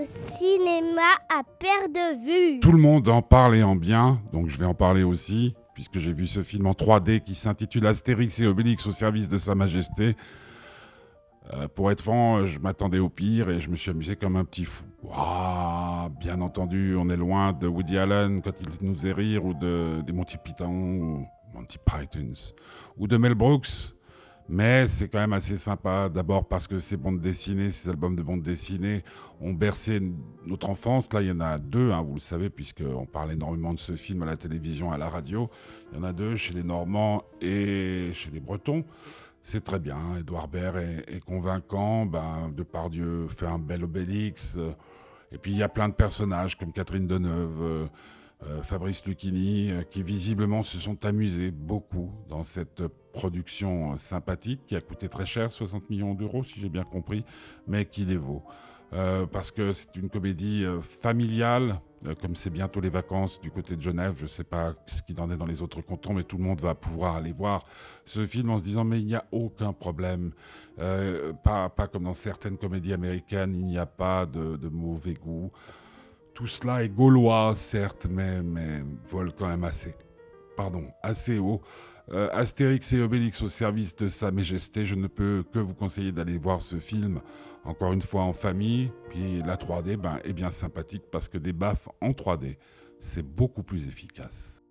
le cinéma à perte de vue. Tout le monde en parle et en bien, donc je vais en parler aussi, puisque j'ai vu ce film en 3D qui s'intitule Astérix et Obélix au service de Sa Majesté. Euh, pour être franc, je m'attendais au pire et je me suis amusé comme un petit fou. Ah, bien entendu, on est loin de Woody Allen quand il nous faisait rire, ou de, des Monty Python, ou Monty Pythons, ou de Mel Brooks. Mais c'est quand même assez sympa, d'abord parce que ces bandes dessinées, ces albums de bandes dessinées ont bercé notre enfance. Là, il y en a deux, hein, vous le savez, puisqu'on parle énormément de ce film à la télévision, à la radio. Il y en a deux chez les Normands et chez les Bretons. C'est très bien, Edouard Baird est, convaincant, ben, Depardieu fait un bel Obélix. et puis il y a plein de personnages comme Catherine Deneuve. Euh, Fabrice Lucchini, euh, qui visiblement se sont amusés beaucoup dans cette production euh, sympathique qui a coûté très cher, 60 millions d'euros si j'ai bien compris, mais qui les vaut. parce que c'est une comédie familiale, comme c'est bientôt les vacances du côté de Genève, je ne sais pas ce qu'il en est dans les autres cantons, mais tout le monde va pouvoir aller voir ce film en se disant mais il n'y a aucun problème, pas, pas, comme dans certaines comédies américaines, il n'y a pas de mauvais goût. Tout cela est gaulois, certes, mais, mais vole quand même assez, pardon, assez haut. Euh, Astérix et Obélix au service de Sa Majesté, je ne peux que vous conseiller d'aller voir ce film, encore une fois en famille. Puis la 3D ben, est bien sympathique parce que des baffes en 3D, c'est beaucoup plus efficace.